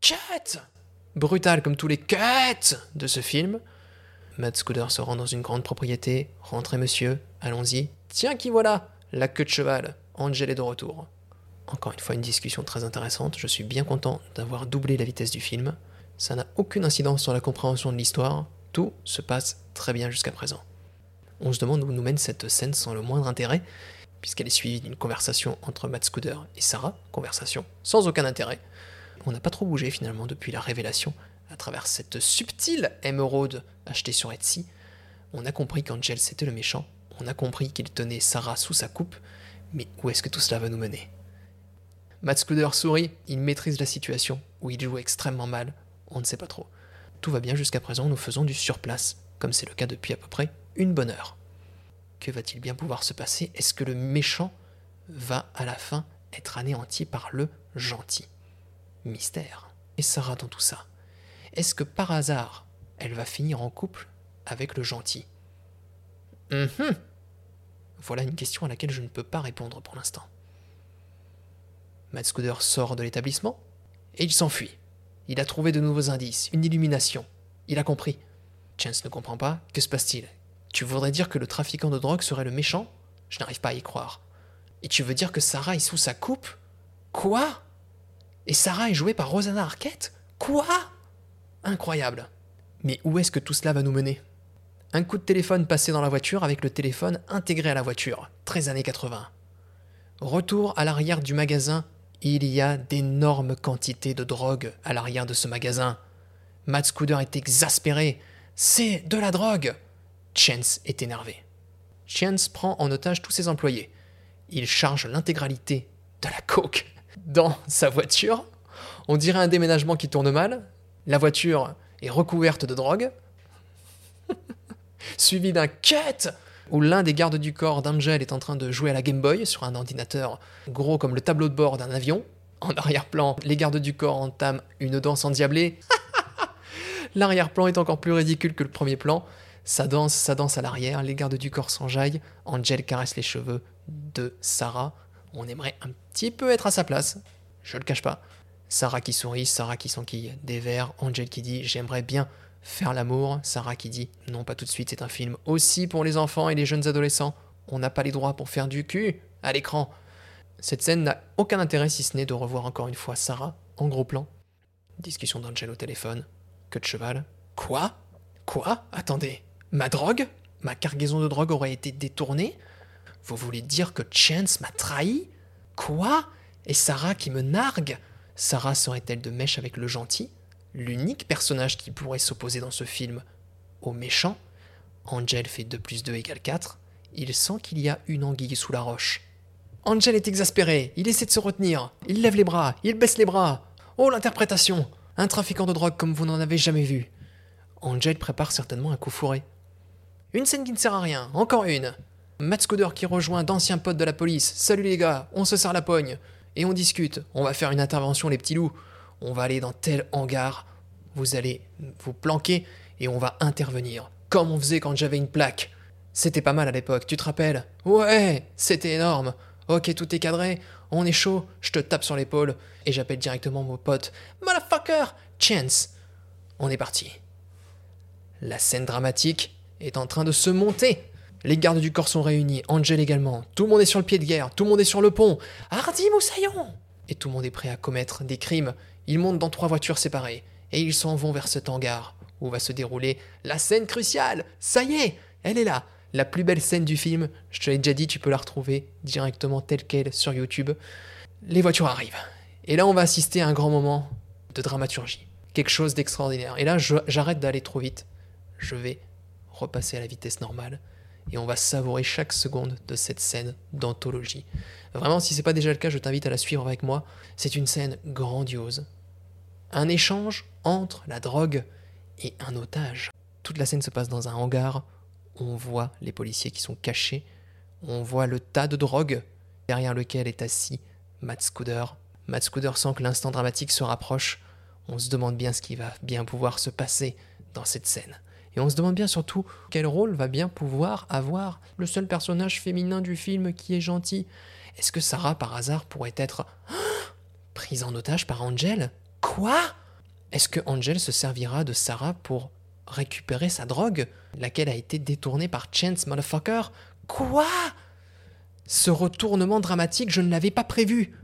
Speaker 2: Cut Brutal comme tous les cuts de ce film. Matt Scooter se rend dans une grande propriété. Rentrez, monsieur, allons-y. Tiens, qui voilà? La queue de cheval. Angel est de retour. Encore une fois, une discussion très intéressante. Je suis bien content d'avoir doublé la vitesse du film. Ça n'a aucune incidence sur la compréhension de l'histoire. Tout se passe très bien jusqu'à présent. On se demande où nous mène cette scène sans le moindre intérêt, puisqu'elle est suivie d'une conversation entre Matt Scooter et Sarah, conversation sans aucun intérêt. On n'a pas trop bougé finalement depuis la révélation à travers cette subtile émeraude achetée sur Etsy. On a compris qu'Angel c'était le méchant, on a compris qu'il tenait Sarah sous sa coupe, mais où est-ce que tout cela va nous mener? Matt Scooter sourit, il maîtrise la situation, ou il joue extrêmement mal, on ne sait pas trop. Tout va bien jusqu'à présent, nous faisons du surplace, comme c'est le cas depuis à peu près une bonne heure. Que va-t-il bien pouvoir se passer? Est-ce que le méchant va à la fin être anéanti par le gentil? Mystère. Et Sarah dans tout ça? Est-ce que par hasard, elle va finir en couple avec le gentil? Voilà une question à laquelle je ne peux pas répondre pour l'instant. Matt Scooter sort de l'établissement et il s'enfuit. Il a trouvé de nouveaux indices, une illumination. Il a compris. Chance ne comprend pas. Que se passe-t-il? Tu voudrais dire que le trafiquant de drogue serait le méchant? Je n'arrive pas à y croire. Et tu veux dire que Sarah est sous sa coupe? Quoi? Et Sarah est jouée par Rosanna Arquette? Quoi? Incroyable. Mais où est-ce que tout cela va nous mener? Un coup de téléphone passé dans la voiture avec le téléphone intégré à la voiture, 13 années 80. Retour à l'arrière du magasin, il y a d'énormes quantités de drogue à l'arrière de ce magasin. Matt Scooter est exaspéré. C'est de la drogue Chance est énervé. Chance prend en otage tous ses employés. Il charge l'intégralité de la coke dans sa voiture. On dirait un déménagement qui tourne mal. La voiture est recouverte de drogue. Suivi d'un cut où l'un des gardes du corps d'Angel est en train de jouer à la Game Boy sur un ordinateur gros comme le tableau de bord d'un avion. En arrière-plan, les gardes du corps entament une danse endiablée. L'arrière-plan est encore plus ridicule que le premier plan. Ça danse, ça danse à l'arrière, les gardes du corps s'enjaillent, Angel caresse les cheveux de Sarah. On aimerait un petit peu être à sa place, je le cache pas. Sarah qui sourit, Sarah qui s'enquille des verres, Angel qui dit j'aimerais bien faire l'amour, Sarah qui dit non pas tout de suite, c'est un film aussi pour les enfants et les jeunes adolescents. On n'a pas les droits pour faire du cul à l'écran. Cette scène n'a aucun intérêt si ce n'est de revoir encore une fois Sarah en gros plan. Discussion d'Angel au téléphone. Que de cheval. Quoi? Quoi? Attendez. Ma drogue Ma cargaison de drogue aurait été détournée Vous voulez dire que Chance m'a trahi? Quoi? Et Sarah qui me nargue? Sarah serait-elle de mèche avec le gentil? L'unique personnage qui pourrait s'opposer dans ce film au méchant? Angel fait 2 plus 2 égale 4. Il sent qu'il y a une anguille sous la roche. Angel est exaspéré, il essaie de se retenir, il lève les bras, il baisse les bras. Oh l'interprétation Un trafiquant de drogue comme vous n'en avez jamais vu. Angel prépare certainement un coup fourré. Une scène qui ne sert à rien, encore une. Matt Scooter qui rejoint d'anciens potes de la police. Salut les gars, on se serre la pogne. Et on discute, on va faire une intervention les petits loups. On va aller dans tel hangar, vous allez vous planquer et on va intervenir. Comme on faisait quand j'avais une plaque. C'était pas mal à l'époque, tu te rappelles? Ouais, c'était énorme. Ok, tout est cadré, on est chaud, je te tape sur l'épaule et j'appelle directement mon pote. Motherfucker Chance On est parti. La scène dramatique est en train de se monter. Les gardes du corps sont réunis, Angel également. Tout le monde est sur le pied de guerre, tout le monde est sur le pont. Hardy Moussaillon Et tout le monde est prêt à commettre des crimes. Ils montent dans trois voitures séparées et ils s'en vont vers cet hangar où va se dérouler la scène cruciale. Ça y est, elle est là. La plus belle scène du film, je te l'ai déjà dit, tu peux la retrouver directement telle qu'elle sur YouTube. Les voitures arrivent. Et là, on va assister à un grand moment de dramaturgie. Quelque chose d'extraordinaire. Et là, j'arrête d'aller trop vite. Je vais repasser à la vitesse normale. Et on va savourer chaque seconde de cette scène d'anthologie. Vraiment, si c'est pas déjà le cas, je t'invite à la suivre avec moi. C'est une scène grandiose. Un échange entre la drogue et un otage. Toute la scène se passe dans un hangar. On voit les policiers qui sont cachés. On voit le tas de drogue derrière lequel est assis Matt Scooter. Matt Scooter sent que l'instant dramatique se rapproche. On se demande bien ce qui va bien pouvoir se passer dans cette scène. Et on se demande bien surtout quel rôle va bien pouvoir avoir le seul personnage féminin du film qui est gentil. Est-ce que Sarah, par hasard, pourrait être prise en otage par Angel? Quoi? Est-ce que Angel se servira de Sarah pour récupérer sa drogue, laquelle a été détournée par Chance Motherfucker? Quoi? Ce retournement dramatique, je ne l'avais pas prévu.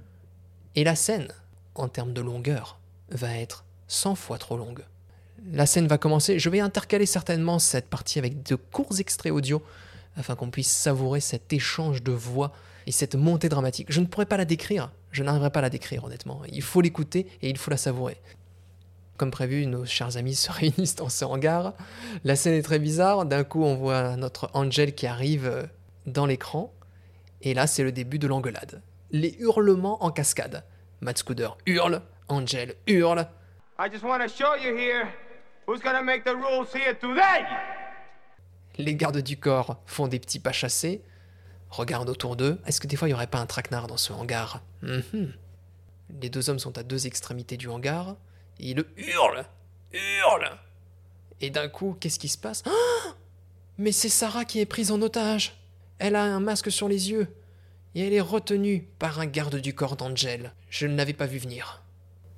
Speaker 2: Et la scène, en termes de longueur, va être 100 fois trop longue. La scène va commencer, je vais intercaler certainement cette partie avec de courts extraits audio afin qu'on puisse savourer cet échange de voix et cette montée dramatique. Je ne pourrais pas la décrire, je n'arriverai pas à la décrire honnêtement. Il faut l'écouter et il faut la savourer. Comme prévu, nos chers amis se réunissent dans ce hangar. La scène est très bizarre. D'un coup, on voit notre Angel qui arrive euh, dans l'écran. Et là, c'est le début de l'engueulade. Les hurlements en cascade. Matt Scooter hurle, Angel hurle. I just want to show you who's gonna make the rules here today? Les gardes du corps font des petits pas chassés regardent autour d'eux. Est-ce que des fois il n'y aurait pas un traquenard dans ce hangar? Mhm. Les deux hommes sont à deux extrémités du hangar. ils hurlent, hurlent. Et d'un coup, qu'est-ce qui se passe? Ah Mais c'est Sarah qui est prise en otage. Elle a un masque sur les yeux. Et elle est retenue par un garde du corps d'Angel. Je ne l'avais pas vu venir.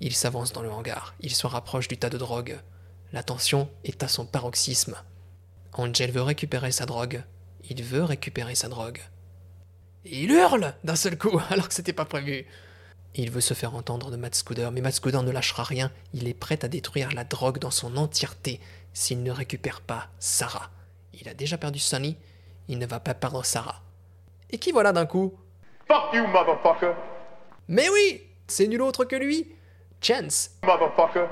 Speaker 2: Il s'avance dans le hangar. Il se rapproche du tas de drogue. La tension est à son paroxysme. Angel veut récupérer sa drogue. Il veut récupérer sa drogue. Et il hurle d'un seul coup, alors que c'était pas prévu. Il veut se faire entendre de Matt Scooter, mais Matt Scooter ne lâchera rien. Il est prêt à détruire la drogue dans son entièreté s'il ne récupère pas Sarah. Il a déjà perdu Sonny, il ne va pas perdre Sarah. Et qui voilà d'un coup?
Speaker 3: Fuck you, motherfucker.
Speaker 2: Mais oui C'est nul autre que lui Chance
Speaker 3: Motherfucker.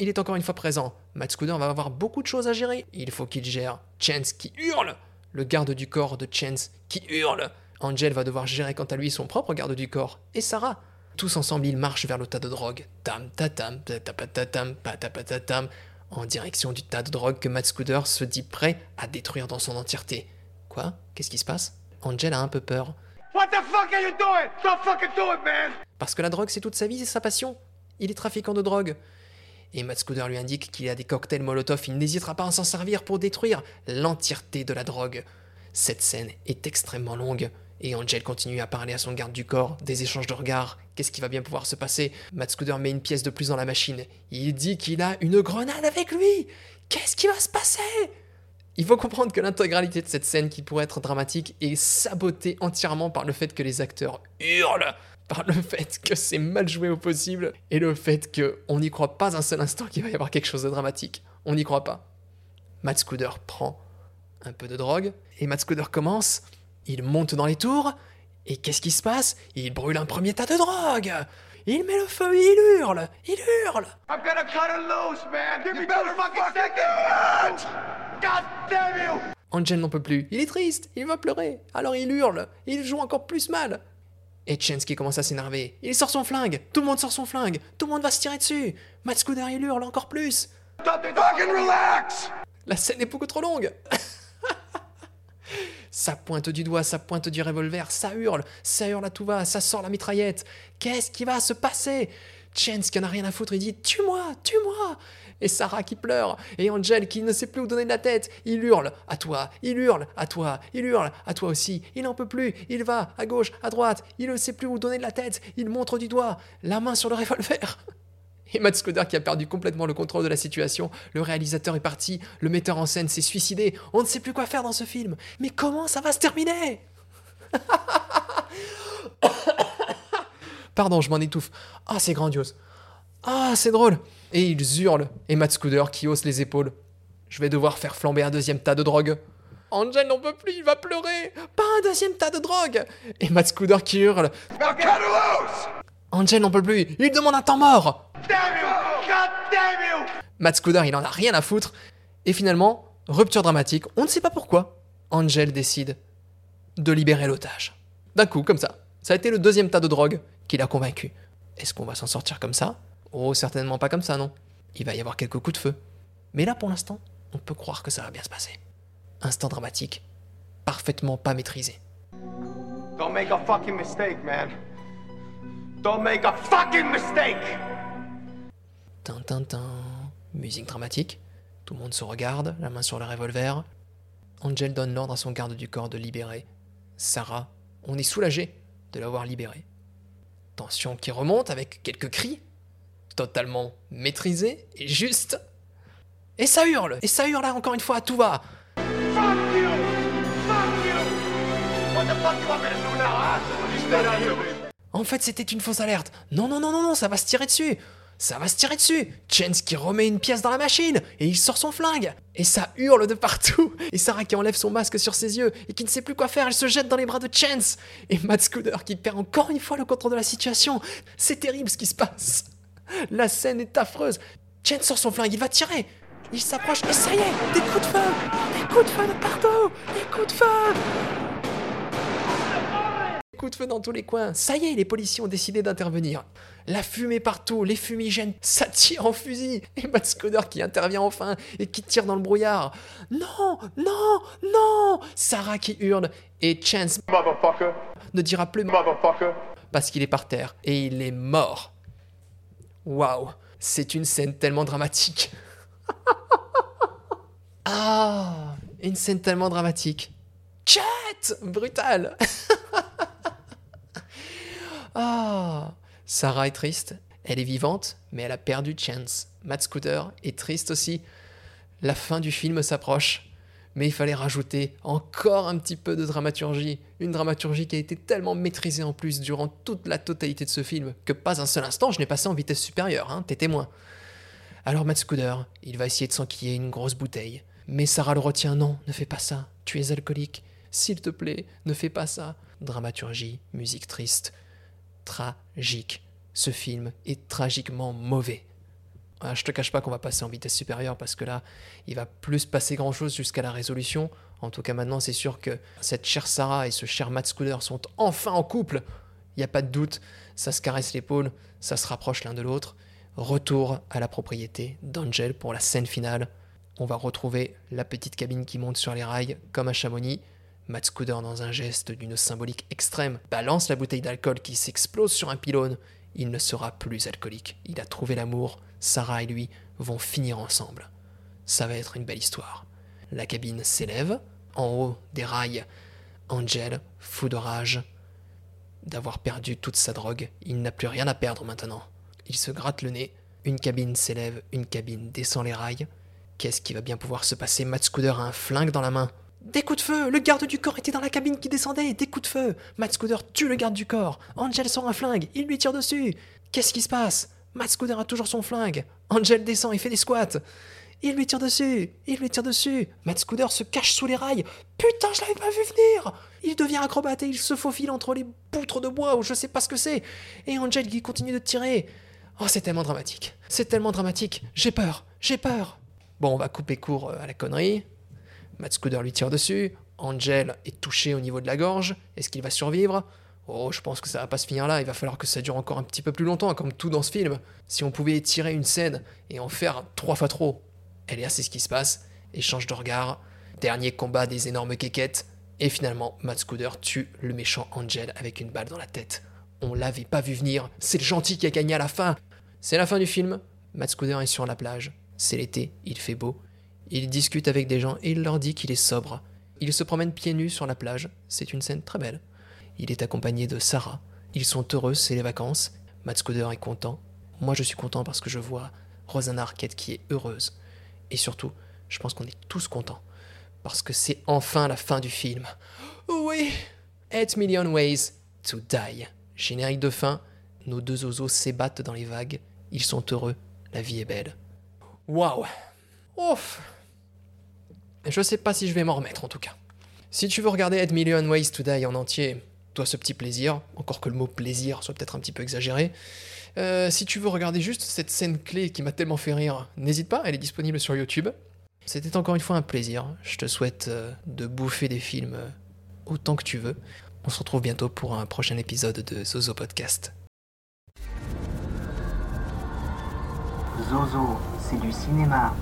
Speaker 2: Il est encore une fois présent. Matt Scooter va avoir beaucoup de choses à gérer. Il faut qu'il gère Chance qui hurle, le garde du corps de Chance qui hurle. Angel va devoir gérer quant à lui son propre garde du corps. Et Sarah. Tous ensemble, ils marchent vers le tas de drogue. Tam tatam, patapatatam, patapatatam, en direction du tas de drogue que Matt Scooter se dit prêt à détruire dans son entièreté. Quoi? Qu'est-ce qui se passe? Angel a un peu peur.
Speaker 3: What the fuck are you doing? Don't fucking do it, man.
Speaker 2: Parce que la drogue, c'est toute sa vie, c'est sa passion. Il est trafiquant de drogue. Et Matt Scooter lui indique qu'il a des cocktails Molotov, il n'hésitera pas à s'en servir pour détruire l'entièreté de la drogue. Cette scène est extrêmement longue, et Angel continue à parler à son garde du corps, des échanges de regards. Qu'est-ce qui va bien pouvoir se passer? Matt Scooter met une pièce de plus dans la machine. Il dit qu'il a une grenade avec lui Qu'est-ce qui va se passer? Il faut comprendre que l'intégralité de cette scène qui pourrait être dramatique est sabotée entièrement par le fait que les acteurs hurlent, par le fait que c'est mal joué au possible, et le fait qu'on n'y croit pas un seul instant qu'il va y avoir quelque chose de dramatique. On n'y croit pas. Matt Scooter prend un peu de drogue, et Matt Scooter commence, il monte dans les tours, et qu'est-ce qui se passe? Il brûle un premier tas de drogue il met le feu, il hurle, il hurle.
Speaker 3: I'm gonna cut it loose, man. Give me two fucking seconds. God damn you.
Speaker 2: Angel n'en peut plus. Il est triste, il va pleurer. Alors il hurle, il joue encore plus mal. Et Chensky commence à s'énerver. Il sort son flingue, tout le monde sort son flingue, tout le monde va se tirer dessus. Scooter il hurle encore plus.
Speaker 3: Relax.
Speaker 2: La scène est beaucoup trop longue. Ça pointe du doigt, ça pointe du revolver, ça hurle, ça hurle à tout va, ça sort la mitraillette. Qu'est-ce qui va se passer? Chance qui en a rien à foutre, il dit Tue-moi, tue-moi Et Sarah qui pleure, et Angel qui ne sait plus où donner de la tête. Il hurle à toi, il hurle à toi, il hurle à toi aussi. Il n'en peut plus, il va à gauche, à droite, il ne sait plus où donner de la tête. Il montre du doigt, la main sur le revolver. Et Matt Scooter qui a perdu complètement le contrôle de la situation. Le réalisateur est parti, le metteur en scène s'est suicidé. On ne sait plus quoi faire dans ce film. Mais comment ça va se terminer? Pardon, je m'en étouffe. Ah, c'est grandiose. Ah, c'est drôle. Et ils hurlent. Et Matt Scooter qui hausse les épaules. Je vais devoir faire flamber un deuxième tas de drogue. Angel n'en peut plus, il va pleurer. Pas un deuxième tas de drogue. Et Matt Scooter qui hurle. Angel n'en peut plus, il demande un temps mort.
Speaker 3: Damn you. God damn you.
Speaker 2: Matt Scooter, il en a rien à foutre. Et finalement, rupture dramatique, on ne sait pas pourquoi. Angel décide de libérer l'otage. D'un coup, comme ça. Ça a été le deuxième tas de drogue qui l'a convaincu. Est-ce qu'on va s'en sortir comme ça? Oh, certainement pas comme ça, non. Il va y avoir quelques coups de feu. Mais là, pour l'instant, on peut croire que ça va bien se passer. Instant dramatique, parfaitement pas maîtrisé.
Speaker 3: Don't make a fucking mistake, man. Don't make a fucking mistake.
Speaker 2: Tintintin. Musique dramatique. Tout le monde se regarde, la main sur le revolver. Angel donne l'ordre à son garde du corps de libérer Sarah. On est soulagé de l'avoir libérée. Tension qui remonte avec quelques cris. Totalement maîtrisé et juste. Et ça hurle Et ça hurle encore une fois à tout va
Speaker 3: Fuck you. Fuck you. What the fuck you want me to do now, huh? You stay down here, baby.
Speaker 2: En fait, c'était une fausse alerte. Non, non, non, non, non, ça va se tirer dessus. Ça va se tirer dessus. Chance qui remet une pièce dans la machine et il sort son flingue. Et ça hurle de partout. Et Sarah qui enlève son masque sur ses yeux et qui ne sait plus quoi faire, elle se jette dans les bras de Chance. Et Matt Scooter qui perd encore une fois le contrôle de la situation. C'est terrible ce qui se passe. La scène est affreuse. Chance sort son flingue, il va tirer. Il s'approche et ça y est, des coups de feu. Des coups de feu de partout. Des coups de feu. Coup de feu dans tous les coins. Ça y est, les policiers ont décidé d'intervenir. La fumée partout, les fumigènes, ça tire en fusil. Et Matt qui intervient enfin et qui tire dans le brouillard. Non, non, non Sarah qui hurle. Et Chance
Speaker 3: Motherfucker.
Speaker 2: ne dira plus
Speaker 3: Motherfucker.
Speaker 2: parce qu'il est par terre et il est mort. Waouh, c'est une scène tellement dramatique. Ah, une scène tellement dramatique. Chat Brutal Ah Sarah est triste. Elle est vivante, mais elle a perdu Chance. Matt Scooter est triste aussi. La fin du film s'approche. Mais il fallait rajouter encore un petit peu de dramaturgie. Une dramaturgie qui a été tellement maîtrisée en plus durant toute la totalité de ce film que pas un seul instant je n'ai passé en vitesse supérieure, hein, t'es témoin. Alors Matt Scooter, il va essayer de s'enquiller une grosse bouteille. Mais Sarah le retient, non, ne fais pas ça, tu es alcoolique. S'il te plaît, ne fais pas ça. Dramaturgie, musique triste, tragique. Ce film est tragiquement mauvais. Ah, je te cache pas qu'on va passer en vitesse supérieure parce que là, il va plus passer grand chose jusqu'à la résolution. En tout cas, maintenant, c'est sûr que cette chère Sarah et ce cher Matt Scooter sont enfin en couple. Il n'y a pas de doute, ça se caresse l'épaule, ça se rapproche l'un de l'autre. Retour à la propriété d'Angel pour la scène finale. On va retrouver la petite cabine qui monte sur les rails comme à Chamonix. Matt Scooter, dans un geste d'une symbolique extrême, balance la bouteille d'alcool qui s'explose sur un pylône. Il ne sera plus alcoolique. Il a trouvé l'amour. Sarah et lui vont finir ensemble. Ça va être une belle histoire. La cabine s'élève. En haut des rails, Angel, fou de rage d'avoir perdu toute sa drogue. Il n'a plus rien à perdre maintenant. Il se gratte le nez. Une cabine s'élève, une cabine descend les rails. Qu'est-ce qui va bien pouvoir se passer? Matt Scooter a un flingue dans la main. Des coups de feu Le garde du corps était dans la cabine qui descendait Des coups de feu Matt Scooter tue le garde du corps Angel sort un flingue Il lui tire dessus Qu'est-ce qui se passe? Matt Scooter a toujours son flingue. Angel descend et fait des squats. Il lui tire dessus Il lui tire dessus. Matt Scooter se cache sous les rails. Putain, je l'avais pas vu venir. Il devient acrobate et il se faufile entre les poutres de bois ou je sais pas ce que c'est. Et Angel qui continue de tirer. Oh, c'est tellement dramatique. C'est tellement dramatique. J'ai peur. J'ai peur. Bon, on va couper court euh, à la connerie. Matt Scooter lui tire dessus. Angel est touché au niveau de la gorge. Est-ce qu'il va survivre? Oh, je pense que ça va pas se finir là. Il va falloir que ça dure encore un petit peu plus longtemps, comme tout dans ce film. Si on pouvait étirer une scène et en faire trois fois trop. Elle est assez ce qui se passe. Échange de regard. Dernier combat des énormes quéquettes. Et finalement, Matt Scooter tue le méchant Angel avec une balle dans la tête. On l'avait pas vu venir. C'est le gentil qui a gagné à la fin. C'est la fin du film. Matt Scooter est sur la plage. C'est l'été, il fait beau. Il discute avec des gens et il leur dit qu'il est sobre. Il se promène pieds nus sur la plage. C'est une scène très belle. Il est accompagné de Sarah. Ils sont heureux, c'est les vacances. Matt est content. Moi, je suis content parce que je vois Rosanna Arquette qui est heureuse. Et surtout, je pense qu'on est tous contents. Parce que c'est enfin la fin du film. Oui 8 Million Ways to Die. Générique de fin. Nos deux oiseaux s'ébattent dans les vagues. Ils sont heureux. La vie est belle. Waouh Ouf Je sais pas si je vais m'en remettre en tout cas. Si tu veux regarder 8 Million Ways to Die en entier, toi ce petit plaisir, encore que le mot plaisir soit peut-être un petit peu exagéré. Euh, si tu veux regarder juste cette scène clé qui m'a tellement fait rire, n'hésite pas, elle est disponible sur YouTube. C'était encore une fois un plaisir. Je te souhaite euh, de bouffer des films euh, autant que tu veux. On se retrouve bientôt pour un prochain épisode de Zozo Podcast.
Speaker 1: Zozo, c'est du cinéma.